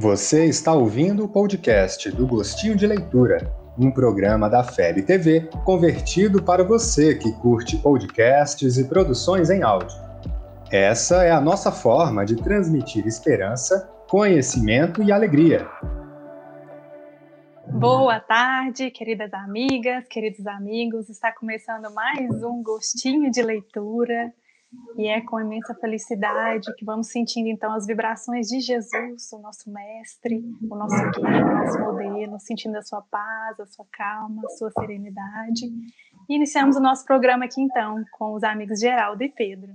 Você está ouvindo o podcast do Gostinho de Leitura, um programa da FEB TV convertido para você que curte podcasts e produções em áudio. Essa é a nossa forma de transmitir esperança, conhecimento e alegria. Boa tarde, queridas amigas, queridos amigos. Está começando mais um Gostinho de Leitura. E é com imensa felicidade que vamos sentindo então as vibrações de Jesus, o nosso mestre, o nosso guia, o nosso modelo, sentindo a sua paz, a sua calma, a sua serenidade. E iniciamos o nosso programa aqui então com os amigos Geraldo e Pedro.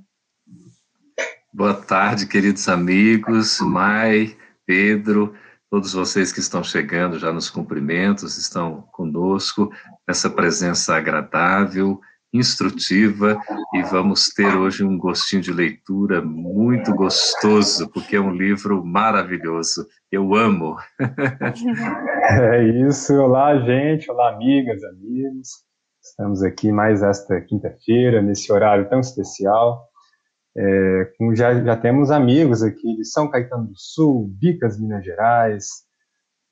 Boa tarde, queridos amigos, Mai, Pedro, todos vocês que estão chegando já nos cumprimentos, estão conosco nessa presença agradável instrutiva e vamos ter hoje um gostinho de leitura muito gostoso, porque é um livro maravilhoso. Eu amo. é isso. Olá, gente. Olá, amigas, amigos. Estamos aqui mais esta quinta-feira, nesse horário tão especial. É, já, já temos amigos aqui de São Caetano do Sul, Bicas, Minas Gerais,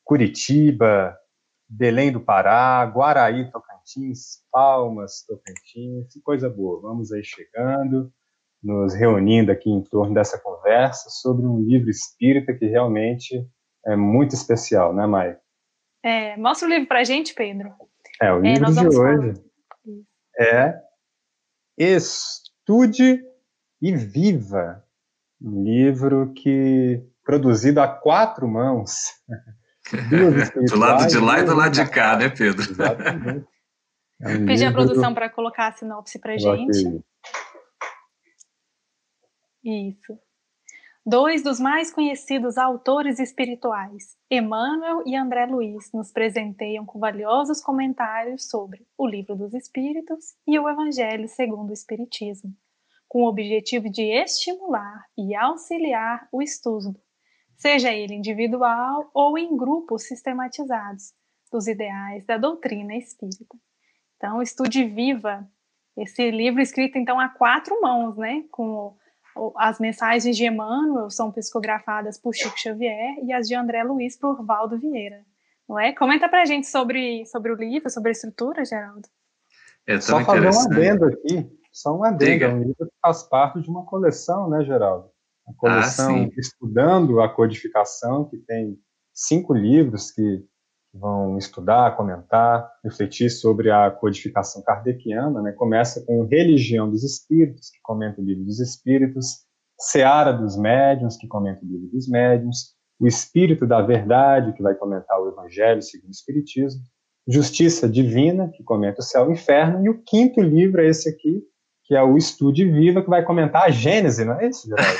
Curitiba, Belém do Pará, Guaraí, Tocantins, Palmas, Tocantins, que coisa boa. Vamos aí chegando, nos reunindo aqui em torno dessa conversa sobre um livro espírita que realmente é muito especial, né, Mai? É, mostra o livro para a gente, Pedro. É, o é, livro é, de hoje falar. é Estude e Viva, um livro que produzido a quatro mãos do lado de lá e do lado de cá, né, Pedro? Exatamente. É um Pedir a produção para colocar a sinopse para gente. Isso. Dois dos mais conhecidos autores espirituais, Emmanuel e André Luiz, nos presenteiam com valiosos comentários sobre o Livro dos Espíritos e o Evangelho segundo o Espiritismo, com o objetivo de estimular e auxiliar o estudo seja ele individual ou em grupos sistematizados, dos ideais da doutrina espírita. Então, estude viva esse livro escrito então a quatro mãos, né, com as mensagens de Emmanuel são psicografadas por Chico Xavier e as de André Luiz por Valdo Vieira, não é? Comenta para a gente sobre, sobre o livro, sobre a estrutura, Geraldo. É só fazer um adendo aqui, só um adendo, Diga. é um livro que faz parte de uma coleção, né, Geraldo? a coleção ah, Estudando a Codificação, que tem cinco livros que vão estudar, comentar, refletir sobre a codificação kardeciana. Né? Começa com Religião dos Espíritos, que comenta o livro dos Espíritos, Seara dos Médiuns, que comenta o livro dos Médiuns, O Espírito da Verdade, que vai comentar o Evangelho segundo o Espiritismo, Justiça Divina, que comenta o céu e o inferno, e o quinto livro é esse aqui, que é o Estude Viva, que vai comentar a Gênese, não é isso, Geraldo?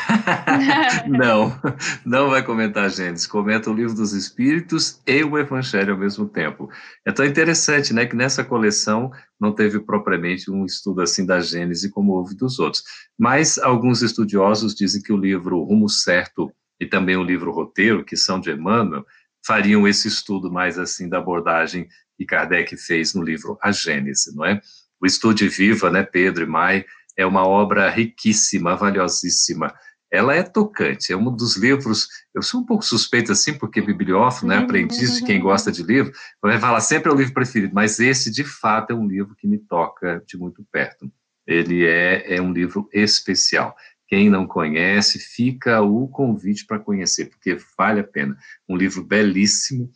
não, não vai comentar a Gênese, comenta o Livro dos Espíritos e o Evangelho ao mesmo tempo. É tão interessante, né, que nessa coleção não teve propriamente um estudo assim da Gênese como houve dos outros, mas alguns estudiosos dizem que o livro Rumo Certo e também o livro Roteiro, que são de Emmanuel, fariam esse estudo mais assim da abordagem que Kardec fez no livro A Gênese, não é? O Estude Viva, né, Pedro e Mai, é uma obra riquíssima, valiosíssima. Ela é tocante, é um dos livros. Eu sou um pouco suspeito assim, porque bibliófilo, né, aprendiz de quem gosta de livro, vai falar sempre é o livro preferido, mas esse, de fato, é um livro que me toca de muito perto. Ele é, é um livro especial. Quem não conhece, fica o convite para conhecer, porque vale a pena. Um livro belíssimo,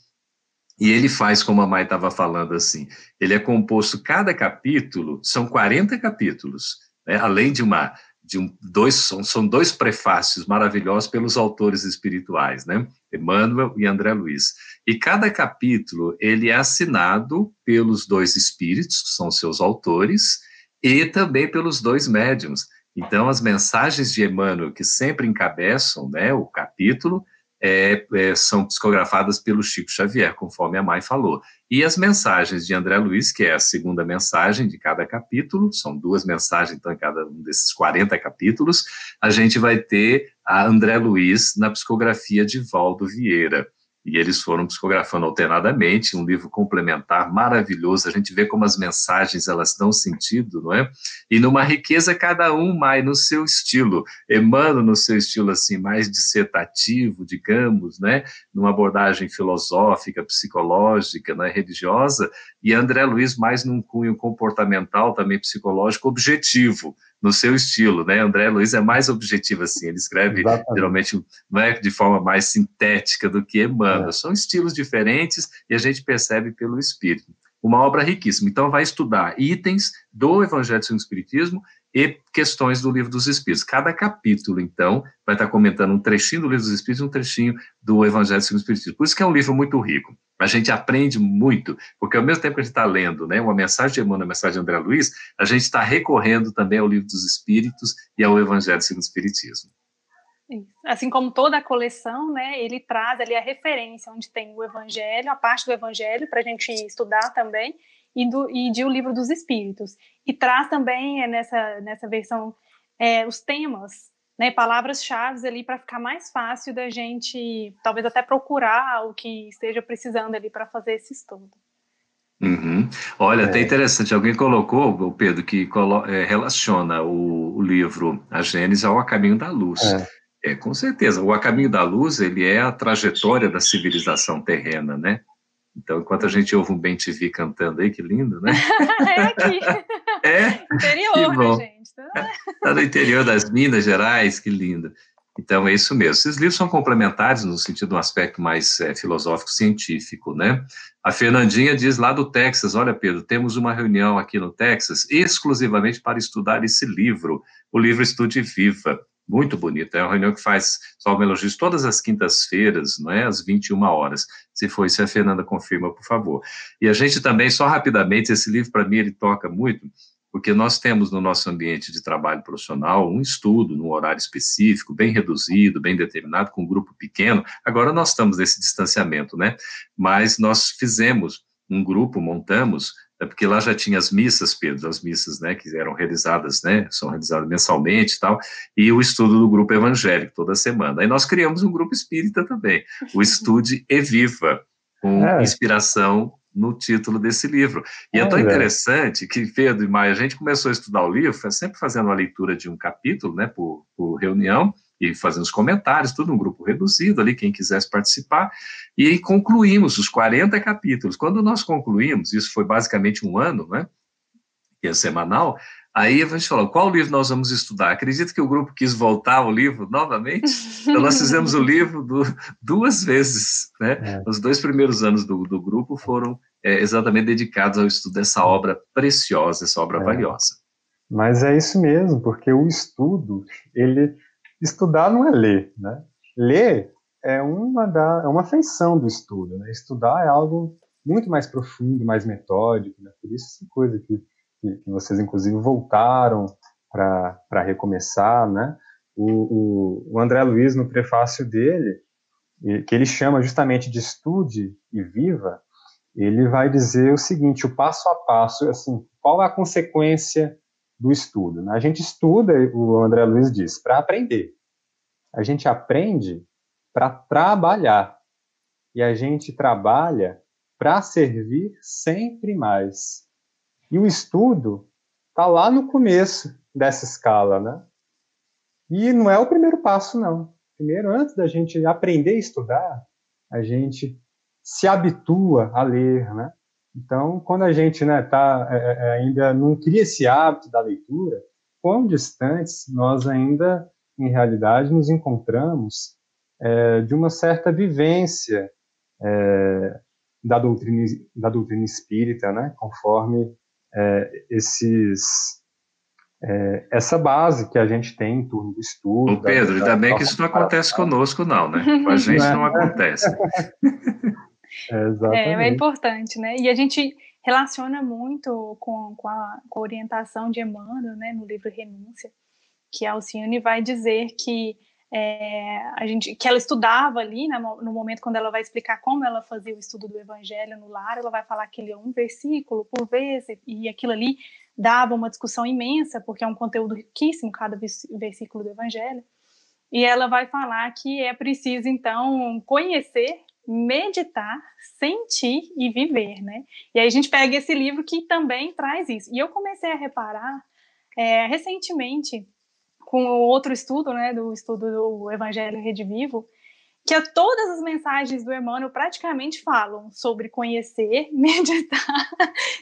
e ele faz, como a Mai estava falando assim, ele é composto, cada capítulo, são 40 capítulos, né? além de uma, de um, dois, são, são dois prefácios maravilhosos pelos autores espirituais, né? Emmanuel e André Luiz. E cada capítulo, ele é assinado pelos dois espíritos, que são seus autores, e também pelos dois médiums. Então, as mensagens de Emmanuel, que sempre encabeçam né, o capítulo, é, é, são psicografadas pelo Chico Xavier, conforme a Mai falou. E as mensagens de André Luiz, que é a segunda mensagem de cada capítulo, são duas mensagens, então, em cada um desses 40 capítulos, a gente vai ter a André Luiz na psicografia de Valdo Vieira. E eles foram psicografando alternadamente, um livro complementar maravilhoso, a gente vê como as mensagens elas dão sentido, não é? E numa riqueza cada um mais no seu estilo, Emmanuel no seu estilo assim mais dissertativo, digamos, né? Numa abordagem filosófica, psicológica, né? religiosa, e André Luiz mais num cunho comportamental, também psicológico, objetivo, no seu estilo, né? André Luiz é mais objetivo assim, ele escreve Exatamente. geralmente não é de forma mais sintética do que Emmanuel. É. São estilos diferentes e a gente percebe pelo espírito. Uma obra riquíssima. Então vai estudar itens do Evangelho segundo o Espiritismo e questões do Livro dos Espíritos. Cada capítulo, então, vai estar comentando um trechinho do Livro dos Espíritos e um trechinho do Evangelho segundo o Espiritismo. Por isso que é um livro muito rico. A gente aprende muito, porque ao mesmo tempo que a gente está lendo né, uma mensagem de Emmanuel, uma mensagem de André Luiz, a gente está recorrendo também ao Livro dos Espíritos e ao Evangelho segundo o Espiritismo. Assim como toda a coleção, né, ele traz ali a referência onde tem o Evangelho, a parte do Evangelho para a gente estudar também, e, do, e de O Livro dos Espíritos. E traz também é, nessa, nessa versão é, os temas, né, palavras-chave ali para ficar mais fácil da gente, talvez até procurar o que esteja precisando ali para fazer esse estudo. Uhum. Olha, é. até interessante, alguém colocou, o Pedro, que colo é, relaciona o, o, livro A Gênesis ao A Caminho da Luz. É. é. com certeza, o A Caminho da Luz, ele é a trajetória da civilização terrena, né? Então, enquanto a gente ouve um Bem TV cantando aí, que lindo, né? é aqui. É? Interior, né, gente? Está no interior das Minas Gerais, que lindo. Então, é isso mesmo. Esses livros são complementares no sentido de um aspecto mais é, filosófico, científico, né? A Fernandinha diz lá do Texas, olha, Pedro, temos uma reunião aqui no Texas exclusivamente para estudar esse livro, o livro Estude Viva. Muito bonito. É uma reunião que faz só elogios todas as quintas-feiras, não é? Às 21 horas. Se for isso, a Fernanda confirma, por favor. E a gente também, só rapidamente, esse livro, para mim, ele toca muito, porque nós temos no nosso ambiente de trabalho profissional um estudo num horário específico, bem reduzido, bem determinado, com um grupo pequeno. Agora nós estamos nesse distanciamento, né? Mas nós fizemos um grupo, montamos é porque lá já tinha as missas, Pedro, as missas, né, que eram realizadas, né, são realizadas mensalmente e tal, e o estudo do grupo evangélico toda semana. Aí nós criamos um grupo espírita também, o Estude e Viva, com é. inspiração no título desse livro. E é, é tão interessante que Pedro e Maia, a gente começou a estudar o livro, sempre fazendo uma leitura de um capítulo, né, por, por reunião, e fazendo os comentários, tudo um grupo reduzido ali, quem quisesse participar, e concluímos os 40 capítulos. Quando nós concluímos, isso foi basicamente um ano, né, que é semanal, aí a gente falou, qual livro nós vamos estudar? Acredito que o grupo quis voltar ao livro novamente, então nós fizemos o livro do, duas vezes, né, é. os dois primeiros anos do, do grupo foram é, exatamente dedicados ao estudo dessa obra preciosa, essa obra é. valiosa. Mas é isso mesmo, porque o estudo, ele estudar não é ler, né? Ler é uma da é uma feição do estudo, né? Estudar é algo muito mais profundo, mais metódico, né? Por isso essa coisa que, que, que vocês inclusive voltaram para recomeçar, né? O, o, o, André Luiz no prefácio dele, que ele chama justamente de estude e viva, ele vai dizer o seguinte, o passo a passo, assim, qual é a consequência do estudo. Né? A gente estuda, o André Luiz diz, para aprender. A gente aprende para trabalhar. E a gente trabalha para servir sempre mais. E o estudo está lá no começo dessa escala, né? E não é o primeiro passo, não. Primeiro, antes da gente aprender a estudar, a gente se habitua a ler, né? Então, quando a gente né, tá, é, é, é, ainda não cria esse hábito da leitura, quão distantes nós ainda, em realidade, nos encontramos é, de uma certa vivência é, da, doutrina, da doutrina espírita, né, conforme é, esses essa base que a gente tem em torno do estudo. Ô Pedro, da, ainda bem que isso não acontece conosco, não, né? Com a gente não acontece. É, é, importante, né? E a gente relaciona muito com, com, a, com a orientação de Emmanuel, né, no livro Renúncia, que a Alcione vai dizer que é, a gente, que ela estudava ali, né, no momento quando ela vai explicar como ela fazia o estudo do Evangelho no lar, ela vai falar que ele é um versículo por vez, e aquilo ali dava uma discussão imensa, porque é um conteúdo riquíssimo cada versículo do Evangelho. E ela vai falar que é preciso, então, conhecer meditar, sentir e viver, né? E aí a gente pega esse livro que também traz isso. E eu comecei a reparar é, recentemente com outro estudo, né, do estudo do Evangelho Rede Vivo, que todas as mensagens do Emmanuel praticamente falam sobre conhecer, meditar,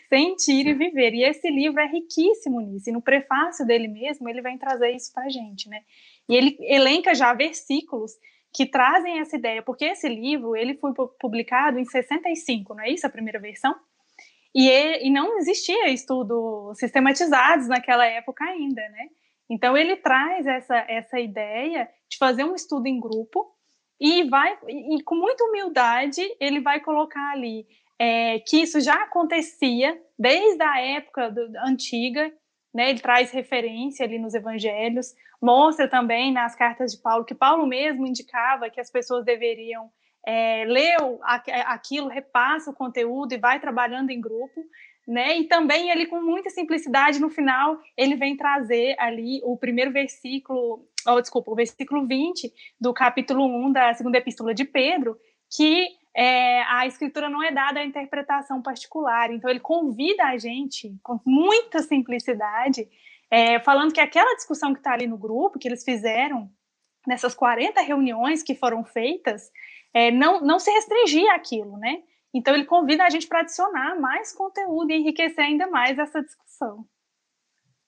sentir e viver. E esse livro é riquíssimo nisso. E no prefácio dele mesmo, ele vem trazer isso para a gente, né? E ele elenca já versículos que trazem essa ideia, porque esse livro ele foi publicado em 65, não é isso a primeira versão? E, e não existia estudos sistematizados naquela época ainda, né? Então ele traz essa, essa ideia de fazer um estudo em grupo e vai e, com muita humildade ele vai colocar ali é, que isso já acontecia desde a época do, antiga, né? Ele traz referência ali nos evangelhos, mostra também nas cartas de Paulo que Paulo mesmo indicava que as pessoas deveriam é, ler aquilo, repassa o conteúdo e vai trabalhando em grupo né? E também ele com muita simplicidade no final, ele vem trazer ali o primeiro versículo, oh, desculpa, o versículo 20 do capítulo 1 da segunda epístola de Pedro, que é, a escritura não é dada a interpretação particular. Então ele convida a gente com muita simplicidade, é, falando que aquela discussão que está ali no grupo, que eles fizeram nessas 40 reuniões que foram feitas, é, não, não se restringia àquilo, né? Então, ele convida a gente para adicionar mais conteúdo e enriquecer ainda mais essa discussão.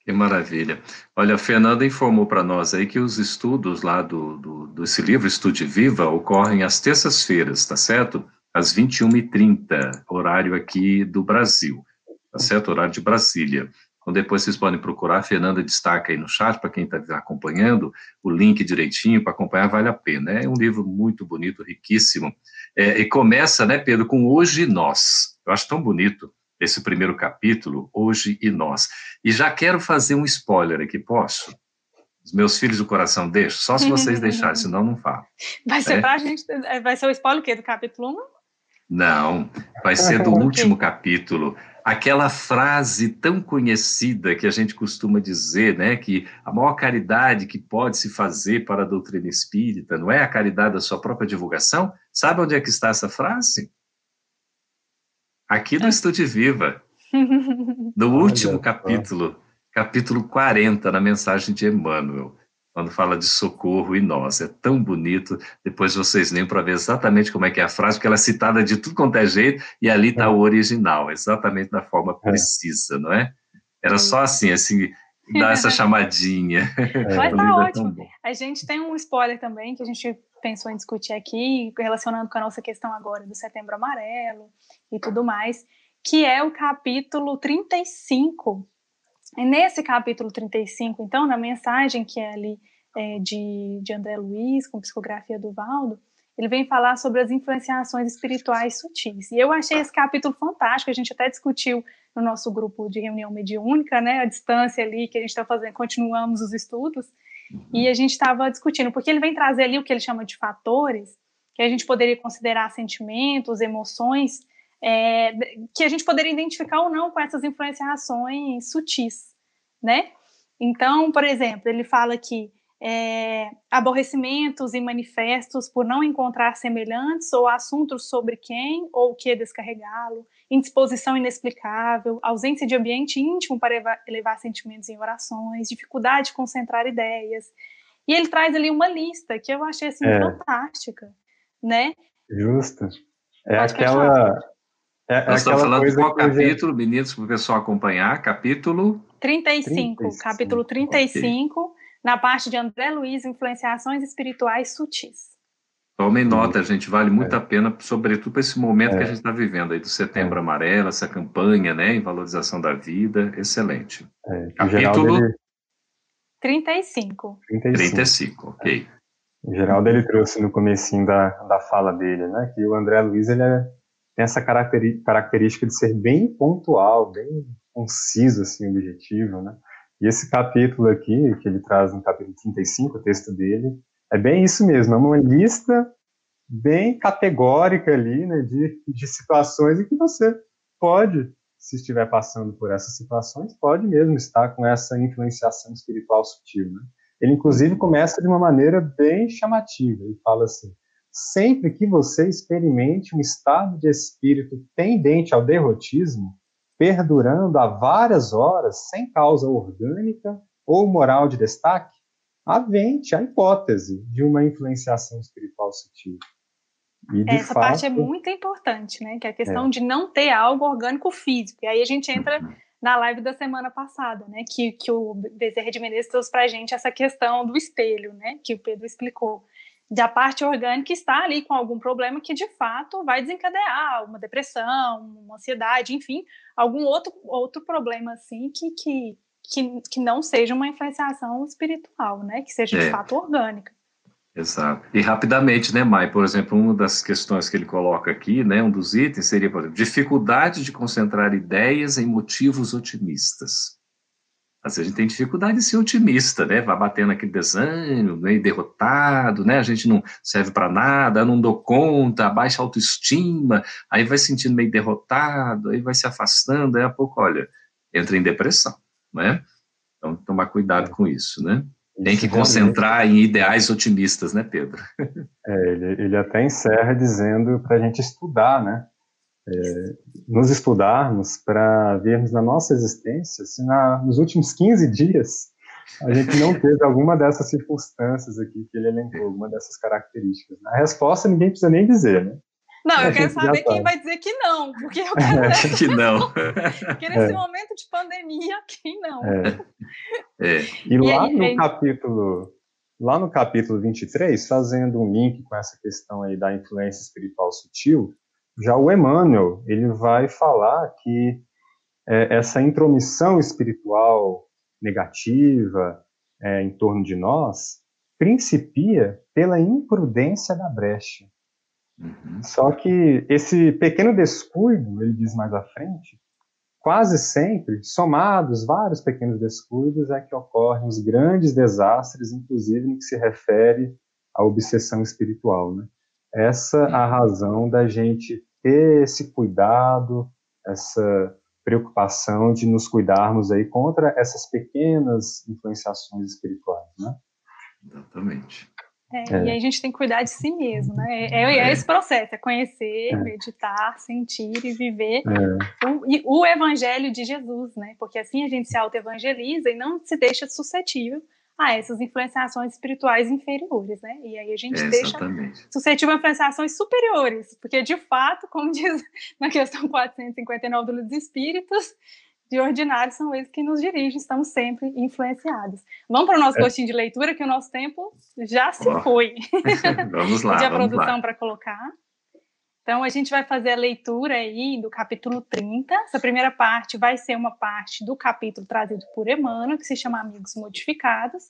Que maravilha. Olha, a Fernanda informou para nós aí que os estudos lá do, do, desse livro, Estude Viva, ocorrem às terças-feiras, tá certo? Às 21h30, horário aqui do Brasil, tá certo? Horário de Brasília. Então, depois vocês podem procurar, a Fernanda destaca aí no chat, para quem está acompanhando, o link direitinho para acompanhar, vale a pena. É um livro muito bonito, riquíssimo. É, e começa, né, Pedro, com Hoje Nós. Eu acho tão bonito esse primeiro capítulo, Hoje e Nós. E já quero fazer um spoiler aqui, posso? Os meus filhos do coração deixo? Só se vocês deixarem, senão não falo. Vai ser é? pra gente, é, vai ser o spoiler o quê? Do capítulo 1? Não, vai ser do último capítulo aquela frase tão conhecida que a gente costuma dizer, né, que a maior caridade que pode se fazer para a doutrina espírita não é a caridade da sua própria divulgação? Sabe onde é que está essa frase? Aqui no Estude Viva, no último capítulo, capítulo 40, na mensagem de Emmanuel quando fala de socorro e nós. É tão bonito. Depois vocês leem para ver exatamente como é que é a frase, porque ela é citada de tudo quanto é jeito, e ali está é. o original, exatamente da forma é. precisa, não é? Era só assim, assim, dar essa chamadinha. Mas tá é ótimo. A gente tem um spoiler também que a gente pensou em discutir aqui, relacionando com a nossa questão agora do Setembro Amarelo e tudo mais, que é o capítulo 35 e nesse capítulo 35, então, na mensagem que é ali é, de, de André Luiz, com psicografia do Valdo, ele vem falar sobre as influenciações espirituais sutis. E eu achei esse capítulo fantástico, a gente até discutiu no nosso grupo de reunião mediúnica, né, a distância ali que a gente está fazendo, continuamos os estudos, e a gente estava discutindo, porque ele vem trazer ali o que ele chama de fatores, que a gente poderia considerar sentimentos, emoções, é, que a gente poderia identificar ou não com essas influenciações sutis, né? Então, por exemplo, ele fala que é, aborrecimentos e manifestos por não encontrar semelhantes ou assuntos sobre quem ou o que descarregá-lo, indisposição inexplicável, ausência de ambiente íntimo para elevar, elevar sentimentos em orações, dificuldade de concentrar ideias. E ele traz ali uma lista que eu achei assim é. fantástica, né? Justo. É Pode aquela é, é Nós estamos falando de qual capítulo, já... meninos, para o pessoal acompanhar? Capítulo 35, 35. capítulo 35, okay. Na parte de André Luiz, Influenciações Espirituais Sutis. Tomem nota, gente, vale muito é. a pena, sobretudo para esse momento é. que a gente está vivendo aí do Setembro é. Amarelo, essa campanha, né, em valorização da vida, excelente. É, capítulo ele... 35. 35. 35, ok. O Geraldo ele trouxe no comecinho da, da fala dele, né, que o André Luiz ele é tem essa característica de ser bem pontual, bem conciso, assim, objetivo, né? E esse capítulo aqui, que ele traz no capítulo 35, o texto dele, é bem isso mesmo, é uma lista bem categórica ali, né, de, de situações em que você pode, se estiver passando por essas situações, pode mesmo estar com essa influenciação espiritual sutil, né? Ele, inclusive, começa de uma maneira bem chamativa, ele fala assim, sempre que você experimente um estado de espírito tendente ao derrotismo, perdurando há várias horas sem causa orgânica ou moral de destaque, avente a hipótese de uma influenciação espiritual sutil. Essa fato, parte é muito importante, né? Que é a questão é. de não ter algo orgânico físico. E aí a gente entra uhum. na live da semana passada, né? Que, que o Bezerra de Menezes trouxe para a gente essa questão do espelho, né? Que o Pedro explicou. Da parte orgânica está ali com algum problema que de fato vai desencadear uma depressão, uma ansiedade, enfim, algum outro, outro problema assim que, que, que, que não seja uma influenciação espiritual, né? Que seja de é. fato orgânica. Exato. E rapidamente, né, Mai? Por exemplo, uma das questões que ele coloca aqui, né, um dos itens seria, por exemplo, dificuldade de concentrar ideias em motivos otimistas. Às vezes a gente tem dificuldade de ser otimista, né? Vai batendo aquele desânimo, meio derrotado, né? A gente não serve para nada, não dou conta, baixa autoestima, aí vai sentindo meio derrotado, aí vai se afastando, aí a pouco, olha, entra em depressão, né? Então, tomar cuidado com isso, né? Tem que concentrar em ideais otimistas, né, Pedro? É, ele, ele até encerra dizendo para a gente estudar, né? É, nos estudarmos para vermos na nossa existência se na, nos últimos 15 dias a gente não teve alguma dessas circunstâncias aqui que ele elencou, alguma dessas características. A resposta ninguém precisa nem dizer, né? Não, eu quero saber quem vai dizer que não, porque eu quero é, saber que não. porque nesse é. momento de pandemia, quem não? É. É. E, e lá aí, no aí... capítulo lá no capítulo 23, fazendo um link com essa questão aí da influência espiritual sutil, já o Emmanuel, ele vai falar que é, essa intromissão espiritual negativa é, em torno de nós principia pela imprudência da brecha. Uhum. Só que esse pequeno descuido, ele diz mais à frente, quase sempre, somados vários pequenos descuidos, é que ocorrem os grandes desastres, inclusive no que se refere à obsessão espiritual. Né? Essa é a uhum. razão da gente ter esse cuidado, essa preocupação de nos cuidarmos aí contra essas pequenas influenciações espirituais, né? Exatamente. É, é. E aí a gente tem que cuidar de si mesmo, né? É, é, é esse processo, é conhecer, é. meditar, sentir e viver é. o, o, evangelho de Jesus, né? Porque assim a gente se auto-evangeliza e não se deixa suscetível a essas influenciações espirituais inferiores, né? E aí a gente deixa suscetível a influenciações superiores, porque de fato, como diz na questão 459 do Livro dos Espíritos, de ordinário são eles que nos dirigem, estamos sempre influenciados. Vamos para o nosso é. gostinho de leitura, que o nosso tempo já se oh. foi. vamos lá. Pedir a produção para colocar. Então, a gente vai fazer a leitura aí do capítulo 30. Essa primeira parte vai ser uma parte do capítulo trazido por Emmanuel, que se chama Amigos Modificados.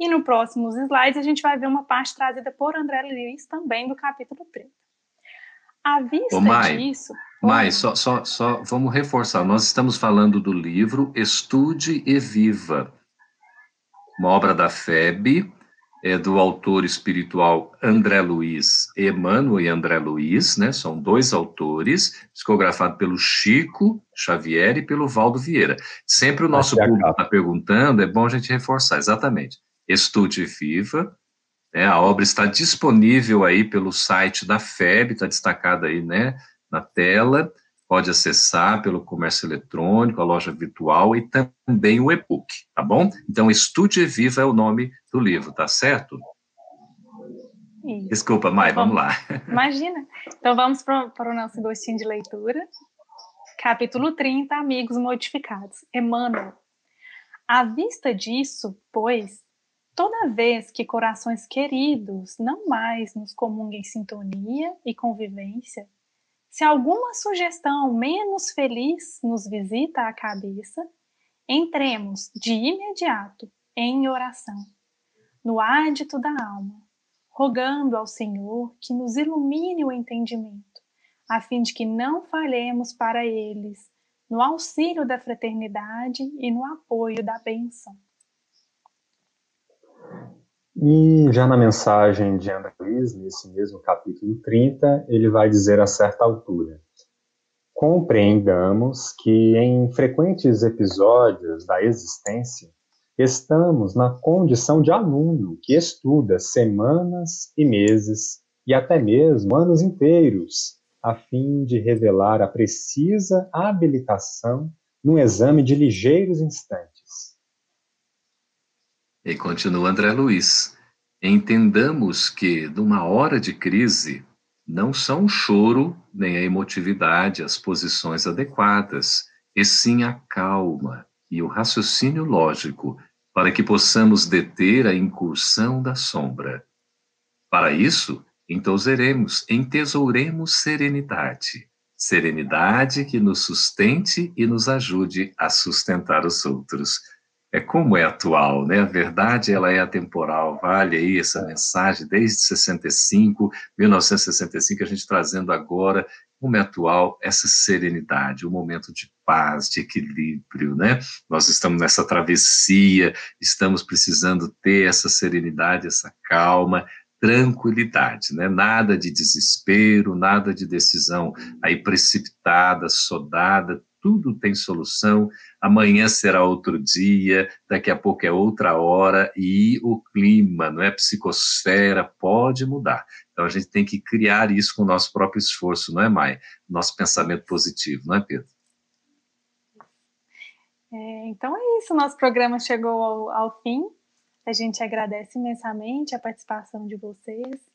E no próximos slides, a gente vai ver uma parte trazida por André Luiz, também do capítulo 30. À vista Ô, Mai, disso. Mai, só, só, só vamos reforçar. Nós estamos falando do livro Estude e Viva, uma obra da FEB, é do autor espiritual André Luiz, Emmanuel e André Luiz, né? São dois autores, psicografado pelo Chico Xavier e pelo Valdo Vieira. Sempre o nosso público está perguntando, é bom a gente reforçar, exatamente. Estude e Viva, né? A obra está disponível aí pelo site da FEB, está destacada aí, né, na tela. Pode acessar pelo comércio eletrônico, a loja virtual e também o e-book, tá bom? Então, Estude Viva é o nome do livro, tá certo? Isso. Desculpa, Mai, vamos, vamos, lá. Imagina. Então, vamos para o nosso gostinho de leitura. Capítulo 30, Amigos Modificados. Emmanuel. À vista disso, pois, Toda vez que corações queridos não mais nos comunguem sintonia e convivência, se alguma sugestão menos feliz nos visita a cabeça, entremos de imediato em oração, no ádito da alma, rogando ao Senhor que nos ilumine o entendimento, a fim de que não falhemos para eles no auxílio da fraternidade e no apoio da bênção. E já na mensagem de André Luiz, nesse mesmo capítulo 30, ele vai dizer a certa altura: Compreendamos que em frequentes episódios da existência, estamos na condição de aluno que estuda semanas e meses e até mesmo anos inteiros, a fim de revelar a precisa habilitação num exame de ligeiros instantes. E continua André Luiz. Entendamos que, numa hora de crise, não são o choro nem a emotividade as posições adequadas, e sim a calma e o raciocínio lógico para que possamos deter a incursão da sombra. Para isso, entoseremos, entesouremos serenidade, serenidade que nos sustente e nos ajude a sustentar os outros. É como é atual, né? A verdade, ela é atemporal. Vale aí essa mensagem desde 65, 1965, a gente trazendo agora como é atual essa serenidade, um momento de paz, de equilíbrio, né? Nós estamos nessa travessia, estamos precisando ter essa serenidade, essa calma, tranquilidade, né? Nada de desespero, nada de decisão aí precipitada, sodada, tudo tem solução. Amanhã será outro dia, daqui a pouco é outra hora e o clima, não é? Psicosfera pode mudar. Então a gente tem que criar isso com o nosso próprio esforço, não é, Mai? Nosso pensamento positivo, não é, Pedro? É, então é isso, nosso programa chegou ao, ao fim. A gente agradece imensamente a participação de vocês,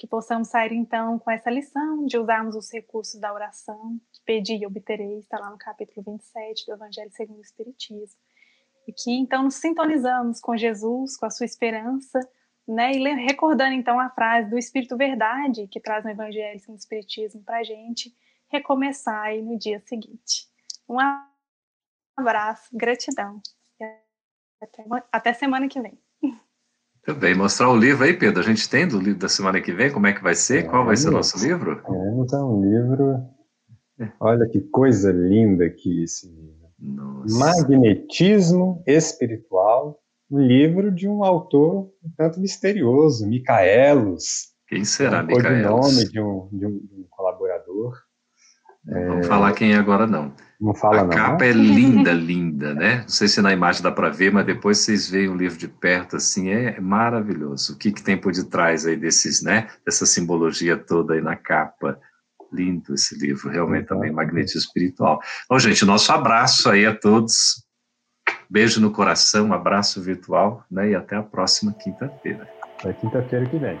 que possamos sair então com essa lição de usarmos os recursos da oração, que pedi e obterei, está lá no capítulo 27 do Evangelho segundo o Espiritismo. E que então nos sintonizamos com Jesus, com a sua esperança, né? E recordando então a frase do Espírito Verdade, que traz no Evangelho segundo o Espiritismo para a gente, recomeçar aí no dia seguinte. Um abraço, gratidão até, até semana que vem. Muito bem, mostrar o livro aí, Pedro. A gente tem do livro da semana que vem, como é que vai ser? É, Qual vai ser o nosso livro? É, é um livro. Olha que coisa linda aqui esse livro. Nossa. Magnetismo Espiritual, um livro de um autor um tanto misterioso, Micaelos. Quem será, é um Micaelos? nome de um, de um. Não vamos falar quem é agora, não. Não fala, a não. A capa é linda, linda, né? Não sei se na imagem dá para ver, mas depois vocês veem o livro de perto, assim, é maravilhoso. O que, que tem por detrás aí desses, né? Dessa simbologia toda aí na capa. Lindo esse livro, realmente também magnetismo espiritual. Bom, gente, nosso abraço aí a todos. Beijo no coração, abraço virtual, né? E até a próxima quinta-feira. Até quinta-feira que vem.